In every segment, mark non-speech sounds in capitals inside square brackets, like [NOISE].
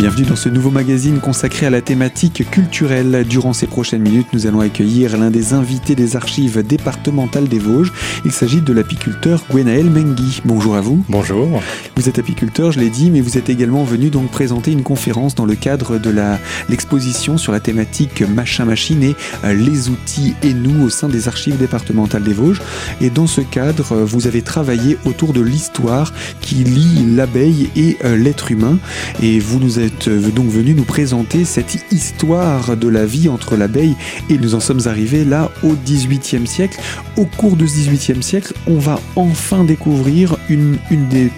Bienvenue dans ce nouveau magazine consacré à la thématique culturelle. Durant ces prochaines minutes, nous allons accueillir l'un des invités des archives départementales des Vosges. Il s'agit de l'apiculteur Gwenaël Mengui. Bonjour à vous. Bonjour. Vous êtes apiculteur, je l'ai dit, mais vous êtes également venu donc présenter une conférence dans le cadre de l'exposition sur la thématique machin machine et euh, les outils et nous au sein des archives départementales des Vosges. Et dans ce cadre, euh, vous avez travaillé autour de l'histoire qui lie l'abeille et euh, l'être humain. Et vous nous êtes êtes donc venu nous présenter cette histoire de la vie entre l'abeille et nous en sommes arrivés là au XVIIIe siècle. Au cours de ce XVIIIe siècle, on va enfin découvrir une, une des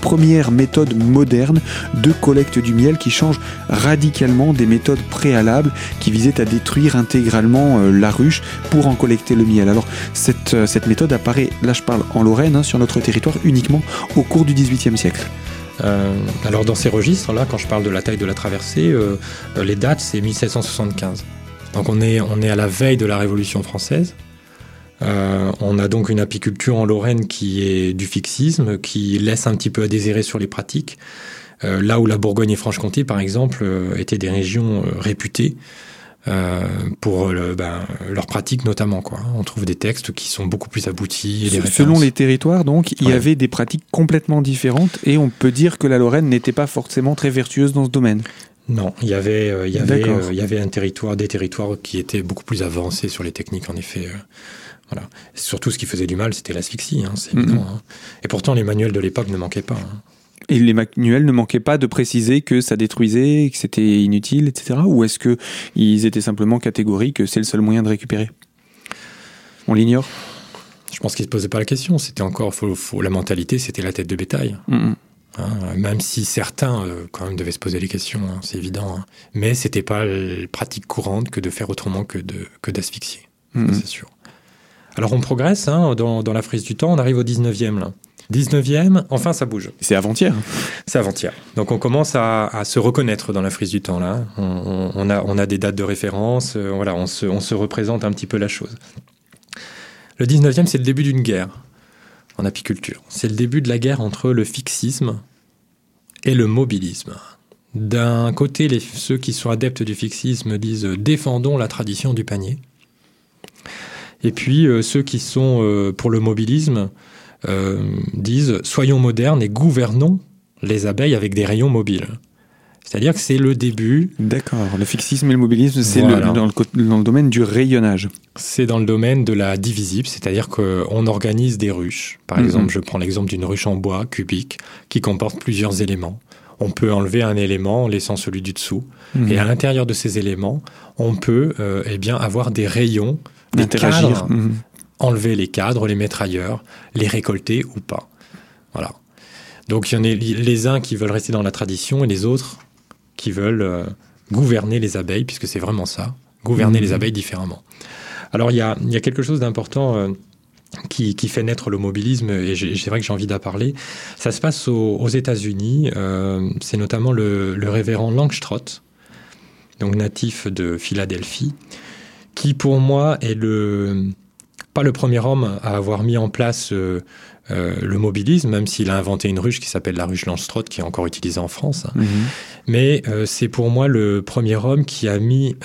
premières méthodes modernes de collecte du miel qui change radicalement des méthodes préalables qui visaient à détruire intégralement euh, la ruche pour en collecter le miel. Alors cette, euh, méthode apparaît, là je parle en Lorraine, hein, sur notre territoire uniquement au cours du XVIIIe siècle. Euh, alors dans ces registres-là, quand je parle de la taille de la traversée, euh, euh, les dates c'est 1775. Donc on est, à la veille de la Révolution française. on a donc une apiculture en Lorraine qui est du fixisme, qui laisse un petit peu à désirer sur les pratiques. là où la Bourgogne et Franche-Comté, par exemple, étaient des régions réputées pour le, ben, leur pratique notamment. Quoi. On trouve des textes qui sont beaucoup plus aboutis. Et Selon les territoires, donc, il y avait des pratiques complètement différentes et on peut dire que la Lorraine n'était pas forcément très vertueuse dans ce domaine. Non, il y avait, euh, il y avait, euh, il y avait un territoire, des territoires qui étaient beaucoup plus avancés sur les techniques, en effet. voilà. Surtout, ce qui faisait du mal, c'était l'asphyxie, hein, c'est évident. Hein. Et pourtant, les manuels de l'époque ne manquaient pas. Hein. Et les manuels ne manquaient pas de préciser que ça détruisait, que c'était inutile, etc. Ou est-ce qu'ils étaient simplement catégoriques que c'est le seul moyen de récupérer? On l'ignore? Je pense qu'ils ne se posaient pas la question. C'était encore faut, la mentalité, c'était la tête de bétail. Hein, même si certains, euh, quand même, devaient se poser les questions, hein, c'est évident. Hein. Mais c'était pas la pratique courante que de faire autrement que d'asphyxier. Que c'est sûr. Alors on progresse dans, dans, la frise du temps, on arrive au 19e là. 19e, enfin ça bouge. C'est avant-hier. C'est avant-hier. Donc on commence à, se reconnaître dans la frise du temps là. On, a, on a, des dates de référence, euh, voilà, on se, on se, représente un petit peu la chose. Le 19e, c'est le début d'une guerre en apiculture. C'est le début de la guerre entre le fixisme et le mobilisme. D'un côté, les, ceux qui sont adeptes du fixisme disent défendons la tradition du panier. Et puis euh, ceux qui sont euh, pour le mobilisme euh, disent soyons modernes et gouvernons les abeilles avec des rayons mobiles. C'est-à-dire que c'est le début. D'accord. Le fixisme et le mobilisme, c'est dans, le, domaine du rayonnage. C'est dans le domaine de la divisible, c'est-à-dire qu'on organise des ruches. Par mhm. exemple, je prends l'exemple d'une ruche en bois cubique qui comporte plusieurs éléments. On peut enlever un élément en laissant celui du dessous. Mhm. Et à l'intérieur de ces éléments, on peut euh, eh bien, avoir des rayons, cadres, mhm enlever les cadres, les mettre ailleurs, les récolter ou pas. Voilà. Donc il y en a les uns qui veulent rester dans la tradition et les autres qui veulent euh, gouverner les abeilles, puisque c'est vraiment ça, gouverner les mmh. abeilles différemment. Alors il y a, quelque chose d'important euh, qui, fait naître le mobilisme, et c'est vrai que j'ai envie d'en parler. Ça se passe aux, États-Unis, euh, c'est notamment le, le, révérend Langstrott, donc natif de Philadelphie, qui pour moi est le pas le premier homme à avoir mis en place euh, euh, le mobilisme, même s'il a inventé une ruche qui s'appelle la ruche Langstroth, qui est encore utilisée en France. Mhm. Mais euh, c'est pour moi le premier homme qui a mis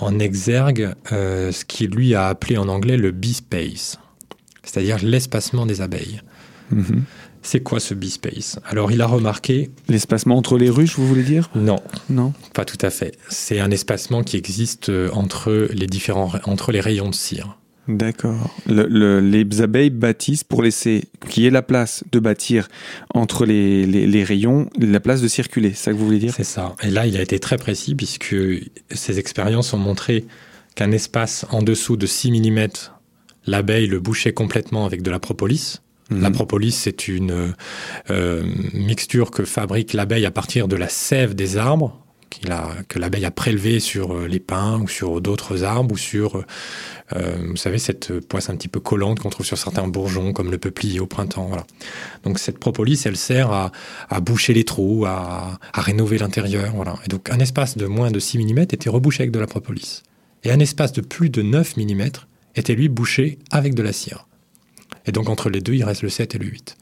en exergue ce qu'il lui a appelé en anglais le bee space, c'est-à-dire l'espacement des abeilles. Mhm. C'est quoi ce bee space Alors, il a remarqué. L'espacement entre les ruches, vous voulez dire? Non. Non? Pas tout à fait. C'est un espacement qui existe entre les différents, entre les rayons de cire. D'accord. les abeilles bâtissent pour laisser qu'il y ait la place de bâtir entre les, rayons, la place de circuler. C'est ça que vous voulez dire? C'est ça. Et là, il a été très précis puisque ces expériences ont montré qu'un espace en dessous de 6 mm, l'abeille le bouchait complètement avec de la propolis. Mhm. La propolis, c'est une euh, mixture que fabrique l'abeille à partir de la sève des arbres que l'abeille a prélevé sur euh, les pins ou sur d'autres arbres ou sur, euh, vous savez, cette poisse un petit peu collante qu'on trouve sur certains bourgeons comme le peuplier au printemps. Voilà. Donc cette propolis, elle sert à, boucher les trous, à, rénover l'intérieur. Voilà. Et donc un espace de moins de 6 mm était rebouché avec de la propolis. Et un espace de plus de 9 mm était lui bouché avec de la cire. Et donc entre les deux, il reste le 7 et le 8.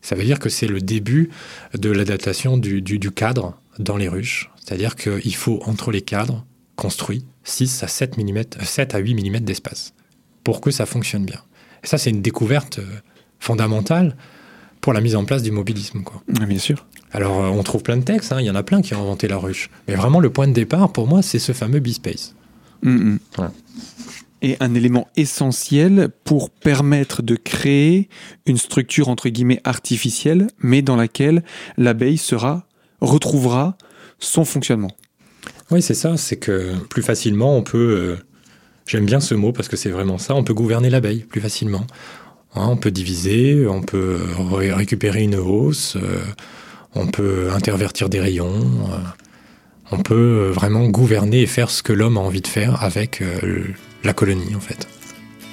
Ça veut dire que c'est le début de l'adaptation du, cadre dans les ruches. C'est-à-dire qu'il faut, entre les cadres construits, 6 à 7, mm, 7 à 8 mm d'espace pour que ça fonctionne bien. Et ça, c'est une découverte euh, fondamentale pour la mise en place du mobilisme. Quoi. Bien sûr. Alors, euh, on trouve plein de textes, hein. il y en a plein qui ont inventé la ruche. Mais vraiment, le point de départ, pour moi, c'est ce fameux B-Space. Mm, mm. Et un élément essentiel pour permettre de créer une structure, entre guillemets, artificielle, mais dans laquelle l'abeille sera, retrouvera son fonctionnement. Oui, c'est ça, c'est que plus facilement, on peut... Euh, j'aime bien ce mot parce que c'est vraiment ça, on peut gouverner l'abeille plus facilement. Hein, on peut diviser, on peut récupérer une hausse, euh, on peut intervertir des rayons, euh, on peut vraiment gouverner et faire ce que l'homme a envie de faire avec la colonie en fait.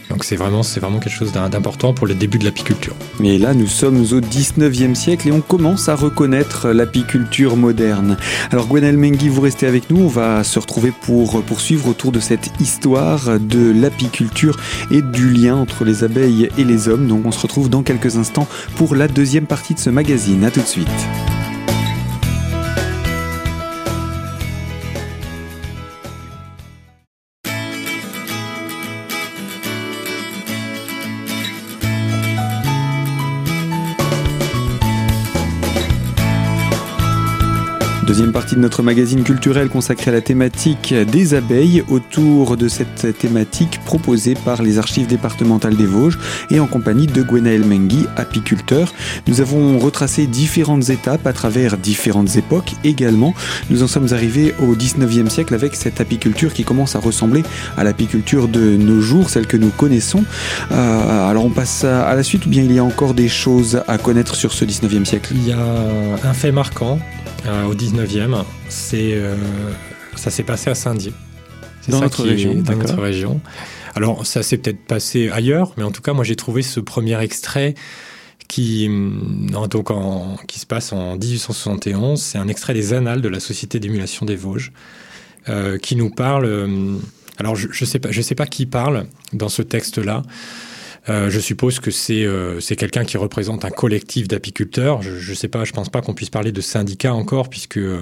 Donc c'est vraiment, vraiment quelque chose d'important pour le début de l'apiculture. Mais là, nous sommes au 19e siècle et on commence à reconnaître l'apiculture moderne. Alors Gwenel Mengi, vous restez avec nous. On va se retrouver pour poursuivre autour de cette histoire de l'apiculture et du lien entre les abeilles et les hommes. Donc on se retrouve dans quelques instants pour la deuxième partie de ce magazine. A tout de suite. Deuxième partie de notre magazine culturel consacré à la thématique des abeilles, autour de cette thématique proposée par les archives départementales des Vosges et en compagnie de Gwenaël Mengui, apiculteur. Nous avons retracé différentes étapes à travers différentes époques également. Nous en sommes arrivés au 19e siècle avec cette apiculture qui commence à ressembler à l'apiculture de nos jours, celle que nous connaissons. Euh, alors on passe à la suite ou bien il y a encore des choses à connaître sur ce 19e siècle? Il y a un fait marquant euh, au 19e. C'est, euh, ça s'est passé à Saint-Dié. Dans, notre région, dans notre région. Alors, ça s'est peut-être passé ailleurs, mais en tout cas, moi, j'ai trouvé ce premier extrait qui, mm, donc qui se passe en 1871. C'est un extrait des Annales de la Société d'émulation des Vosges, euh, qui nous parle. alors, je ne sais, pas, je sais pas qui parle dans ce texte-là. Euh, je suppose que euh, c'est quelqu'un qui représente un collectif d'apiculteurs. Je ne sais pas, je pense pas qu'on puisse parler de syndicat encore, puisque euh,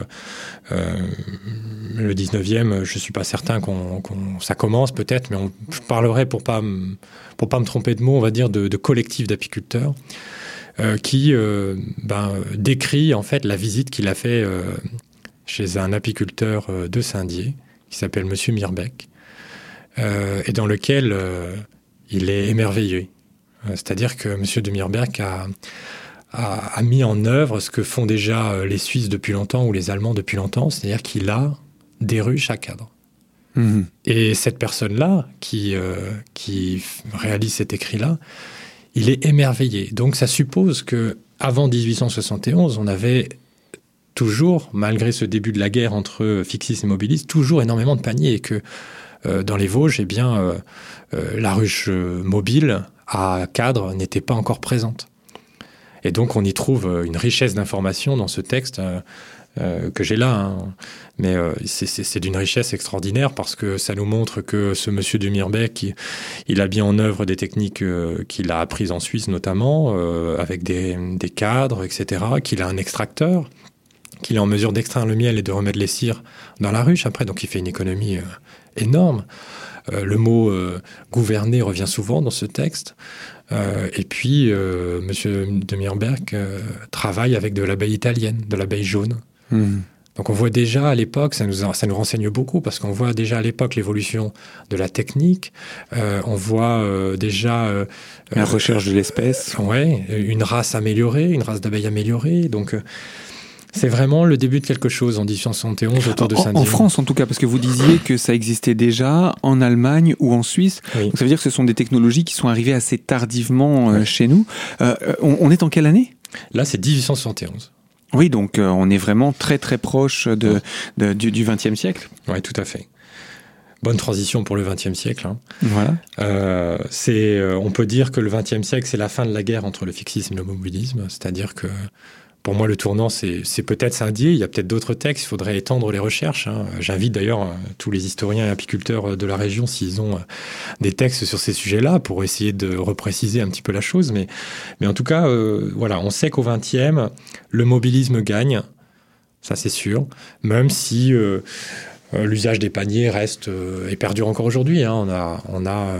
le 19e, je suis pas certain qu'on ça commence peut-être, mais on, je parlerai pour pas pour pas me tromper de mots, on va dire de, de collectif d'apiculteurs. qui ben, décrit en fait la visite qu'il a fait chez un apiculteur de Saint-Dié qui s'appelle Monsieur Mirbeck et dans lequel il est émerveillé. Euh, c'est-à-dire que M. de Mirberg a, a, mis en œuvre ce que font déjà euh, les Suisses depuis longtemps ou les Allemands depuis longtemps, c'est-à-dire qu'il a des ruches à cadre. Mhm. Et cette personne-là, qui, euh, qui réalise cet écrit-là, il est émerveillé. Donc ça suppose que avant 1871, on avait toujours, malgré ce début de la guerre entre Fixis et Mobilis, toujours énormément de paniers et que dans les Vosges, eh bien, euh, la ruche euh, mobile à cadre n'était pas encore présente. Et donc on y trouve euh, une richesse d'informations dans ce texte que j'ai là. Hein. Mais c'est d'une richesse extraordinaire parce que ça nous montre que ce monsieur de Mirbeck, il, a bien en œuvre des techniques qu'il a apprises en Suisse notamment, avec des, des, cadres, etc., qu'il a un extracteur, qu'il est en mesure d'extraire le miel et de remettre les cires dans la ruche après, donc il fait une économie énorme. Euh, le mot euh, gouverner revient souvent dans ce texte. Euh, et puis, M. de Mirberg travaille avec de l'abeille italienne, de l'abeille jaune. Hmm. Donc on voit déjà à l'époque, ça nous, ça nous renseigne beaucoup parce qu'on voit déjà à l'époque l'évolution de la technique, on voit déjà... la recherche de l'espèce. Ouais, une race améliorée, une race d'abeilles améliorée. Donc c'est vraiment le début de quelque chose en 1871 autour de Saint-Dié. En France en tout cas, parce que vous disiez que ça existait déjà en Allemagne ou en Suisse. Donc ça veut dire que ce sont des technologies qui sont arrivées assez tardivement euh, chez nous. Euh, on, est en quelle année? Là, c'est 1871. Oui, donc euh, on est vraiment très très proche de, du XXe siècle. Oui, tout à fait. Bonne transition pour le XXe siècle. Hein. Voilà. c'est, on peut dire que le XXe siècle, c'est la fin de la guerre entre le fixisme et le mobilisme, c'est-à-dire que pour moi, le tournant, c'est peut-être Saint-Dié. Il y a peut-être d'autres textes. Il faudrait étendre les recherches. Hein. J'invite d'ailleurs euh, tous les historiens et apiculteurs de la région, s'ils ont des textes sur ces sujets-là, pour essayer de repréciser un petit peu la chose. Mais, mais en tout cas, voilà, on sait qu'au XXe, le mobilisme gagne. Ça, c'est sûr. Même si l'usage des paniers reste et perdure encore aujourd'hui. Hein. On a, on a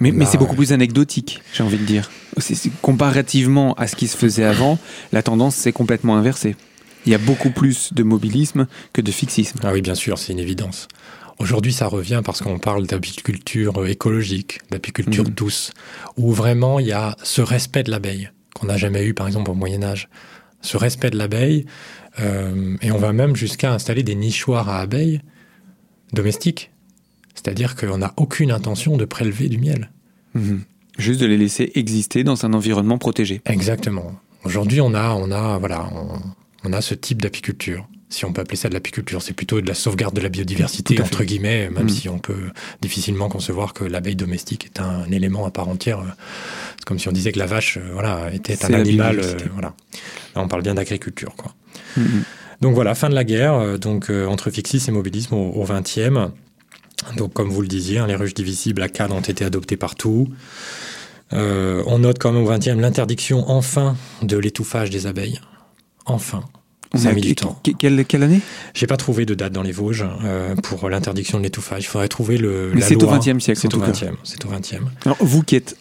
mais, mais c'est beaucoup plus anecdotique, j'ai envie de dire. Comparativement à ce qui se faisait avant, la tendance s'est complètement inversée. Il y a beaucoup plus de mobilisme que de fixisme. Ah oui, bien sûr, c'est une évidence. Aujourd'hui, ça revient parce qu'on parle d'apiculture écologique, d'apiculture mmh. douce, où vraiment il y a ce respect de l'abeille qu'on n'a jamais eu, par exemple, au Moyen Âge. Ce respect de l'abeille, euh, et on va même jusqu'à installer des nichoirs à abeilles domestiques c'est-à-dire qu'on n'a aucune intention de prélever du miel. Mhm. Juste de les laisser exister dans un environnement protégé. Exactement. Aujourd'hui, on a, on a, voilà, on, a ce type d'apiculture. Si on peut appeler ça de l'apiculture, c'est plutôt de la sauvegarde de la biodiversité, entre guillemets, même mhm. si on peut difficilement concevoir que l'abeille domestique est un élément à part entière. C'est comme si on disait que la vache, euh, voilà, était un animal. Euh, voilà. Là, on parle bien d'agriculture, quoi. Mhm. Donc voilà, fin de la guerre, euh, donc entre fixisme et mobilisme au XXe. Donc, comme vous le disiez, hein, les ruches divisibles à cadre ont été adoptées partout. Euh, on note quand même au XXe l'interdiction enfin de l'étouffage des abeilles. Enfin. Ça a mis du temps. Quelle, quelle année? J'ai pas trouvé de date dans les Vosges euh, pour l'interdiction de l'étouffage. Il faudrait trouver le. Mais c'est au XXe siècle. C'est au XXe. C'est au XXe. Alors vous qui êtes,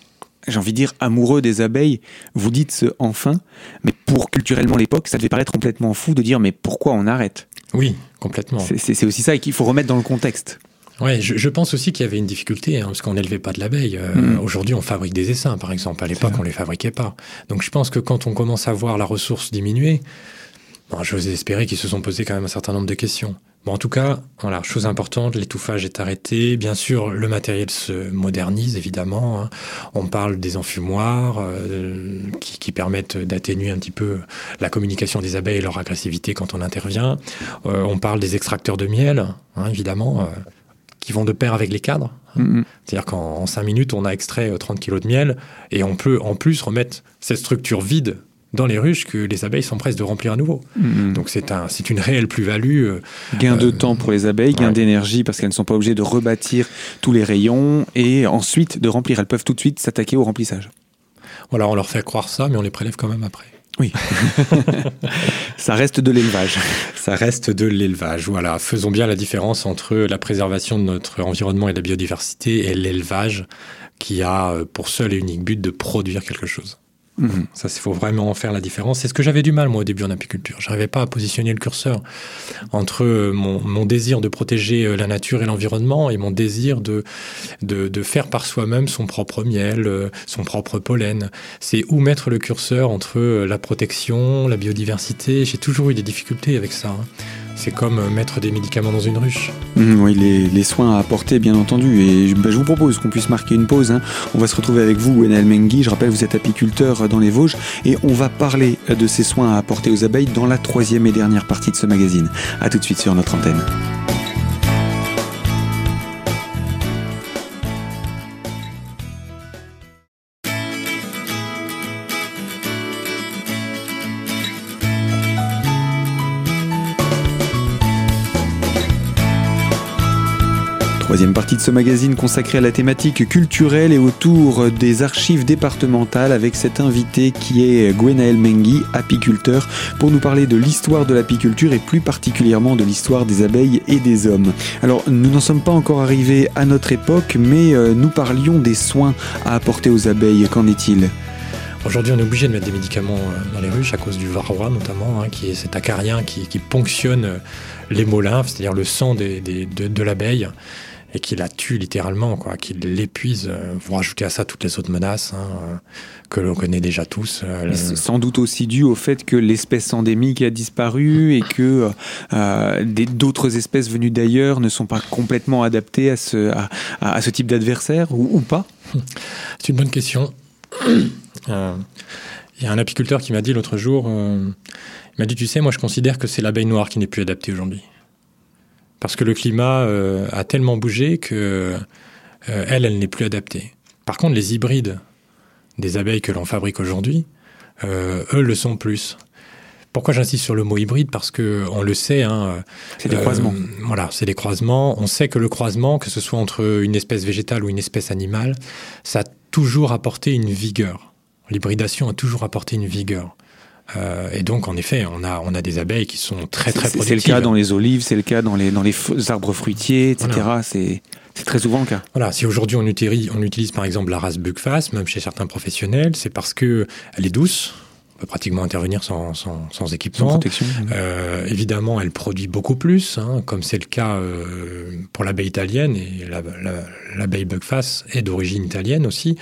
j'ai envie de dire, amoureux des abeilles, vous dites ce enfin, mais pour culturellement l'époque, ça devait paraître complètement fou de dire mais pourquoi on arrête? Oui, complètement. C'est aussi ça qu'il faut remettre dans le contexte. Oui, je, pense aussi qu'il y avait une difficulté, hein, parce qu'on n'élevait pas de l'abeille. Euh, mm. Aujourd'hui, on fabrique des essaims, par exemple. À l'époque, on les fabriquait pas. Donc je pense que quand on commence à voir la ressource diminuer, bon, j'ose espérer qu'ils se sont posés quand même un certain nombre de questions. Bon, en tout cas, voilà, chose importante, l'étouffage est arrêté. Bien sûr, le matériel se modernise, évidemment. Hein. On parle des enfumoirs euh, qui, qui, permettent d'atténuer un petit peu la communication des abeilles et leur agressivité quand on intervient. Euh, on parle des extracteurs de miel, hein, évidemment qui vont de pair avec les cadres. Mm-hmm. C'est-à-dire qu'en 5 minutes, on a extrait 30 euh, kg de miel et on peut en plus remettre cette structure vide dans les ruches que les abeilles s'empressent de remplir à nouveau. Mm-hmm. Donc c'est un, une réelle plus-value. Euh, gain de euh, temps pour les abeilles, gain d'énergie parce qu'elles ne sont pas obligées de rebâtir tous les rayons et ensuite de remplir. Elles peuvent tout de suite s'attaquer au remplissage. Voilà, on leur fait croire ça, mais on les prélève quand même après. Oui. [LAUGHS] ça reste de l'élevage. Ça reste de l'élevage, voilà. Faisons bien la différence entre la préservation de notre environnement et de la biodiversité et l'élevage qui a euh, pour seul et unique but de produire quelque chose. Mhm. Ça, il faut vraiment faire la différence. C'est ce que j'avais du mal, moi, au début en apiculture. J'arrivais pas à positionner le curseur entre euh, mon, désir de protéger euh, la nature et l'environnement et mon désir de, de, faire par soi-même son propre miel, euh, son propre pollen. C'est où mettre le curseur entre la protection, la biodiversité. J'ai toujours eu des difficultés avec ça. Hein. C'est comme euh, mettre des médicaments dans une ruche. Mmh, oui, les, soins à apporter, bien entendu. Et bah, je vous propose qu'on puisse marquer une pause. Hein. On va se retrouver avec vous, Gwenel Mengui. Je rappelle, vous êtes apiculteur dans les Vosges. Et on va parler de ces soins à apporter aux abeilles dans la troisième et dernière partie de ce magazine. A tout de suite sur notre antenne. Troisième partie de ce magazine consacrée à la thématique culturelle et autour des archives départementales avec cet invité qui est Gwenaël Mengui, apiculteur, pour nous parler de l'histoire de l'apiculture et plus particulièrement de l'histoire des abeilles et des hommes. Alors nous n'en sommes pas encore arrivés à notre époque, mais euh, nous parlions des soins à apporter aux abeilles. Qu'en est-il? Aujourd'hui, on est obligé de mettre des médicaments euh, dans les ruches à cause du varroa notamment, hein, qui est cet acarien qui, ponctionne euh, les molymphes, c'est-à-dire le sang de l'abeille et qui la tue littéralement, quoi, qui l'épuise. Euh, vous rajoutez à ça toutes les autres menaces hein, euh, que l'on connaît déjà tous. Euh, c'est sans doute aussi dû au fait que l'espèce endémique a disparu et que d'autres espèces venues d'ailleurs ne sont pas complètement adaptées à ce, à, ce type d'adversaire ou, pas? C'est une bonne question. [COUGHS] Il y a un apiculteur qui m'a dit l'autre jour, il m'a dit, tu sais, moi je considère que c'est l'abeille noire qui n'est plus adaptée aujourd'hui parce que le climat euh, a tellement bougé que euh, elle, elle n'est plus adaptée. Par contre, les hybrides des abeilles que l'on fabrique aujourd'hui, euh, eux le sont plus. Pourquoi j'insiste sur le mot hybride? Parce que on le sait. Hein, c'est des croisements. Voilà, c'est des croisements. On sait que le croisement, que ce soit entre une espèce végétale ou une espèce animale, ça a toujours apporté une vigueur. L'hybridation a toujours apporté une vigueur. Euh, et donc, en effet, on a, on a des abeilles qui sont très, très productives. C'est le cas dans les olives, c'est le cas dans les, dans les arbres fruitiers, etc. C'est très souvent le cas. Voilà, si aujourd'hui on utilise, on utilise par exemple la race Buckfast, même chez certains professionnels, c'est parce que elle est douce, on peut pratiquement intervenir sans, sans, sans équipement. Sans protection. Euh, évidemment, elle produit beaucoup plus, hein, comme c'est le cas euh, pour l'abeille italienne, et l'abeille la, Buckfast est d'origine italienne aussi.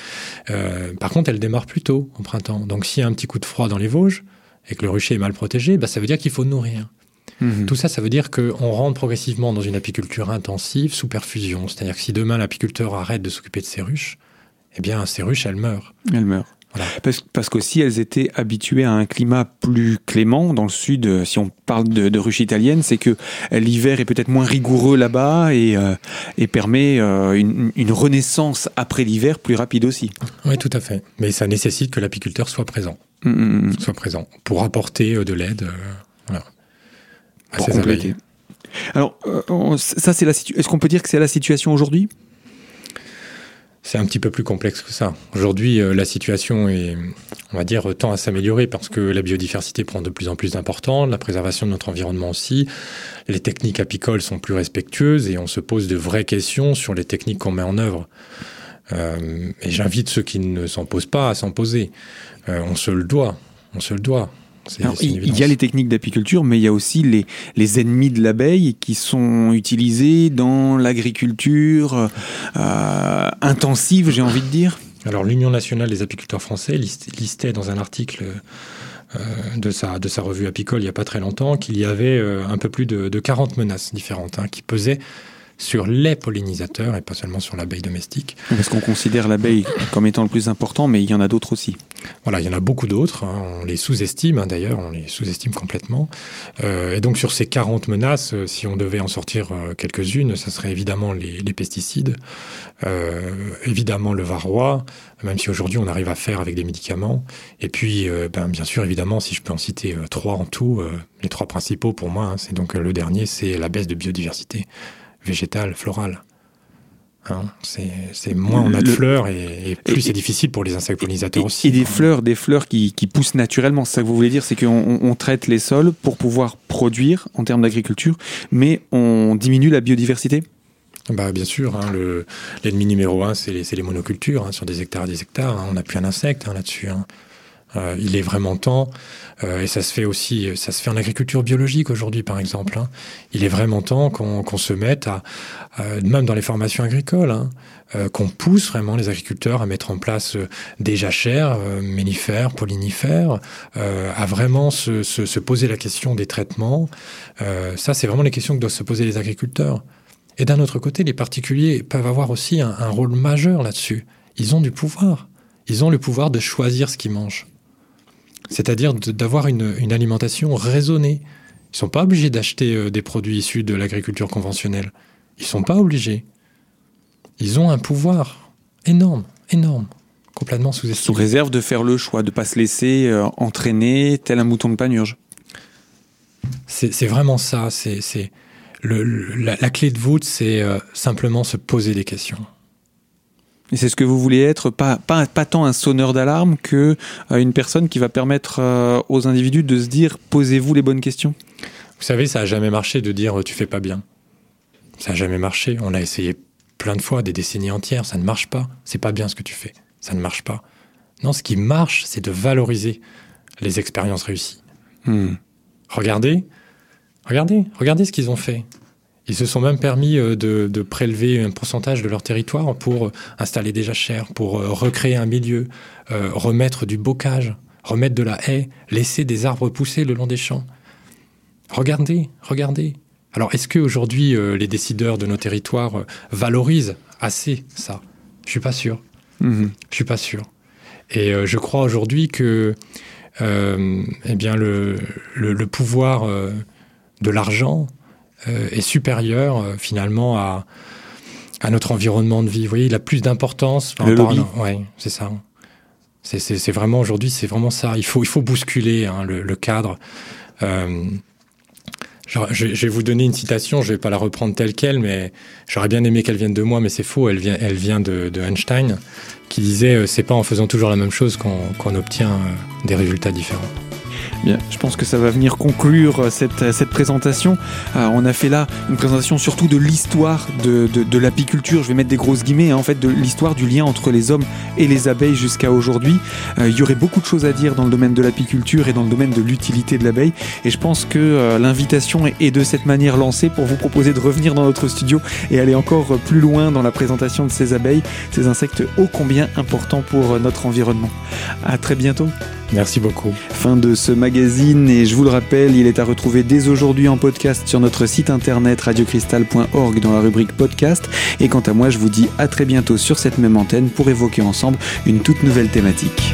Euh, par contre, elle démarre plus tôt, au printemps. Donc s'il y a un petit coup de froid dans les Vosges, et que le rucher est mal protégé, bah, ça veut dire qu'il faut nourrir. Mhm. Tout ça, ça veut dire qu'on rentre progressivement dans une apiculture intensive sous perfusion. C'est-à-dire que si demain l'apiculteur arrête de s'occuper de ses ruches, eh bien, ces ruches, elles meurent. Elles meurent. Voilà. Parce, parce qu'aussi, elles étaient habituées à un climat plus clément. Dans le sud, euh, si on parle de, de ruches italiennes, c'est que l'hiver est peut-être moins rigoureux là-bas et, euh, et permet euh, une, une, renaissance après l'hiver plus rapide aussi. Oui, tout à fait. Mais ça nécessite que l'apiculteur soit présent. Soit présent pour apporter de l'aide. voilà pour compléter. Alors, euh, ça, c'est la Est-ce qu'on peut dire que c'est la situation aujourd'hui? C'est un petit peu plus complexe que ça. Aujourd'hui, euh, la situation est, on va dire, tend à s'améliorer parce que la biodiversité prend de plus en plus d'importance, la préservation de notre environnement aussi. Les techniques apicoles sont plus respectueuses et on se pose de vraies questions sur les techniques qu'on met en œuvre. Euh, et j'invite ceux qui ne s'en posent pas à s'en poser. on se le doit. On se le doit il y a les techniques d'apiculture, mais il y a aussi les, les ennemis de l'abeille qui sont utilisés dans l'agriculture euh, intensive, j'ai envie de dire. Alors l'Union nationale des apiculteurs français listait dans un article euh, de, sa, de sa revue apicole il n'y a pas très longtemps qu'il y avait euh, un peu plus de, de 40 menaces différentes hein, qui pesaient sur les pollinisateurs et pas seulement sur l'abeille domestique. Parce qu'on considère l'abeille comme étant le plus important, mais il y en a d'autres aussi. Voilà, il y en a beaucoup d'autres. Hein. On les sous-estime hein, d'ailleurs, on les sous-estime complètement. Euh, et donc sur ces 40 menaces, euh, si on devait en sortir euh, quelques-unes, ça serait évidemment les, les pesticides, euh, évidemment le varroa, même si aujourd'hui on arrive à faire avec des médicaments. Et puis, euh, ben, bien sûr, évidemment, si je peux en citer trois en tout, les trois principaux pour moi, hein, c'est donc le dernier, c'est la baisse de biodiversité végétale, florale. Hein, c'est moins on a de fleurs et, plus c'est difficile pour les insectes pollinisateurs aussi. Et des fleurs, des fleurs qui, poussent naturellement. C'est ça que vous voulez dire, c'est qu'on traite les sols pour pouvoir produire en termes d'agriculture, mais on diminue la biodiversité? Bah, bien sûr, hein, l'ennemi numéro un, c'est les, les, monocultures, hein, sur des hectares et des hectares. on n'a plus un insecte là-dessus. Euh, il est vraiment temps, euh, et ça se fait aussi, ça se fait en agriculture biologique aujourd'hui par exemple. Hein. Il est vraiment temps qu'on se mette à, même dans les formations agricoles, hein, euh, qu'on pousse vraiment les agriculteurs à mettre en place des jachères, mellifères, pollinifères, à vraiment se, se, se, poser la question des traitements. ça, c'est vraiment les questions que doivent se poser les agriculteurs. Et d'un autre côté, les particuliers peuvent avoir aussi un, un rôle majeur là-dessus. Ils ont du pouvoir. Ils ont le pouvoir de choisir ce qu'ils mangent c'est-à-dire d'avoir une, alimentation raisonnée. Ils ne sont pas obligés d'acheter euh, des produits issus de l'agriculture conventionnelle. Ils ne sont pas obligés. Ils ont un pouvoir énorme, énorme, complètement sous-estimé. Sous réserve de faire le choix, de ne pas se laisser euh, entraîner tel un mouton de panurge. C'est vraiment ça. C'est la, la, clé de voûte, c'est euh, simplement se poser des questions. Et c'est ce que vous voulez être, pas, pas, pas tant un sonneur d'alarme que euh, une personne qui va permettre euh, aux individus de se dire posez-vous les bonnes questions. Vous savez, ça a jamais marché de dire tu fais pas bien. Ça a jamais marché. On a essayé plein de fois, des décennies entières, ça ne marche pas. C'est pas bien ce que tu fais. Ça ne marche pas. Non, ce qui marche, c'est de valoriser les expériences réussies. Hmm. Regardez, regardez, regardez ce qu'ils ont fait. Ils se sont même permis euh, de, prélever un pourcentage de leur territoire pour euh, installer des jachères, pour euh, recréer un milieu, remettre du bocage, remettre de la haie, laisser des arbres pousser le long des champs. Regardez, regardez. Alors, est-ce qu'aujourd'hui, les décideurs de nos territoires valorisent assez ça? Je suis pas sûr. Mm-hmm. Je suis pas sûr. Et je crois aujourd'hui que, eh bien, le, le pouvoir de l'argent, est supérieur euh, finalement à, à notre environnement de vie. Vous voyez, il a plus d'importance. Le lobby. Oui, c'est ça. C'est vraiment aujourd'hui, c'est vraiment ça. Il faut, il faut bousculer hein, le, le, cadre. je, vais vous donner une citation, je vais pas la reprendre telle quelle, mais j'aurais bien aimé qu'elle vienne de moi, mais c'est faux, elle vient, elle vient de, de Einstein, qui disait c'est pas en faisant toujours la même chose qu'on obtient des résultats différents. Bien, je pense que ça va venir conclure euh, cette, euh, cette présentation. Euh, on a fait là une présentation surtout de l'histoire de, de, l'apiculture, je vais mettre des grosses guillemets, hein, en fait de l'histoire du lien entre les hommes et les abeilles jusqu'à aujourd'hui. il y aurait beaucoup de choses à dire dans le domaine de l'apiculture et dans le domaine de l'utilité de l'abeille. Et je pense que l'invitation est, de cette manière lancée pour vous proposer de revenir dans notre studio et aller encore plus loin dans la présentation de ces abeilles, ces insectes ô combien importants pour notre environnement. À très bientôt. Merci beaucoup. Fin de ce magazine et je vous le rappelle, il est à retrouver dès aujourd'hui en podcast sur notre site internet radiocristal.org dans la rubrique podcast. Et quant à moi, je vous dis à très bientôt sur cette même antenne pour évoquer ensemble une toute nouvelle thématique.